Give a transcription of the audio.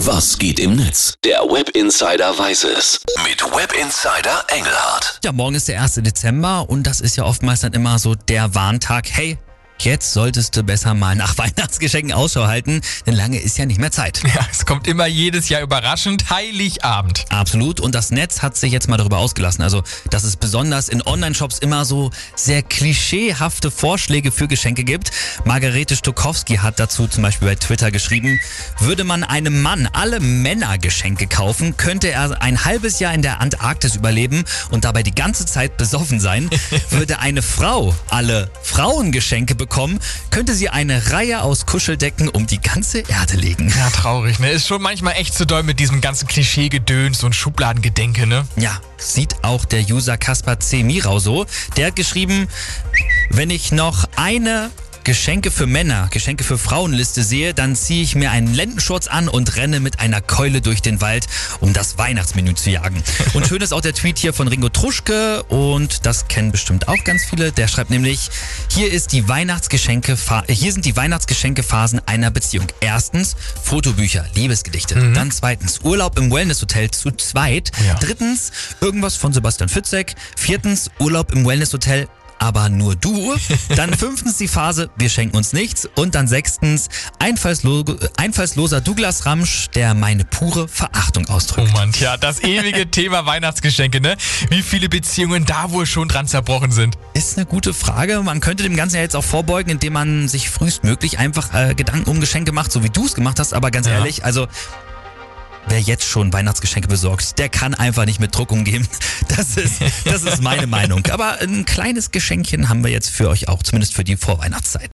Was geht im Netz? Der Web Insider weiß es. Mit Web Insider Engelhardt. Ja, morgen ist der 1. Dezember und das ist ja oftmals dann immer so der Warntag. Hey, Jetzt solltest du besser mal nach Weihnachtsgeschenken Ausschau halten, denn lange ist ja nicht mehr Zeit. Ja, es kommt immer jedes Jahr überraschend Heiligabend. Absolut. Und das Netz hat sich jetzt mal darüber ausgelassen. Also, dass es besonders in Online-Shops immer so sehr klischeehafte Vorschläge für Geschenke gibt. Margarete Stokowski hat dazu zum Beispiel bei Twitter geschrieben, würde man einem Mann alle Männer Geschenke kaufen, könnte er ein halbes Jahr in der Antarktis überleben und dabei die ganze Zeit besoffen sein. würde eine Frau alle Frauengeschenke bekommen, bekommen, könnte sie eine Reihe aus Kuscheldecken um die ganze Erde legen. Ja, traurig, ne? Ist schon manchmal echt zu doll mit diesem ganzen Klischee-Gedöns und Schubladengedenke, ne? Ja, sieht auch der User Kaspar C. Mirau so. Der hat geschrieben, wenn ich noch eine Geschenke für Männer, Geschenke für Frauenliste sehe, dann ziehe ich mir einen Lendenschurz an und renne mit einer Keule durch den Wald, um das Weihnachtsmenü zu jagen. Und schön ist auch der Tweet hier von Ringo Truschke und das kennen bestimmt auch ganz viele. Der schreibt nämlich, hier ist die Weihnachtsgeschenke, hier sind die Weihnachtsgeschenkephasen einer Beziehung. Erstens Fotobücher, Liebesgedichte. Mhm. Dann zweitens Urlaub im Wellnesshotel zu zweit. Ja. Drittens irgendwas von Sebastian Fitzek. Viertens Urlaub im Wellnesshotel aber nur du. Dann fünftens die Phase, wir schenken uns nichts. Und dann sechstens, einfallslo einfallsloser Douglas Ramsch, der meine pure Verachtung ausdrückt. Oh Mann, ja, das ewige Thema Weihnachtsgeschenke, ne? Wie viele Beziehungen da wohl schon dran zerbrochen sind? Ist eine gute Frage. Man könnte dem Ganzen ja jetzt auch vorbeugen, indem man sich frühestmöglich einfach äh, Gedanken um Geschenke macht, so wie du es gemacht hast. Aber ganz ja. ehrlich, also wer jetzt schon Weihnachtsgeschenke besorgt, der kann einfach nicht mit Druck umgehen. Das ist, das ist meine Meinung. Aber ein kleines Geschenkchen haben wir jetzt für euch auch, zumindest für die Vorweihnachtszeit.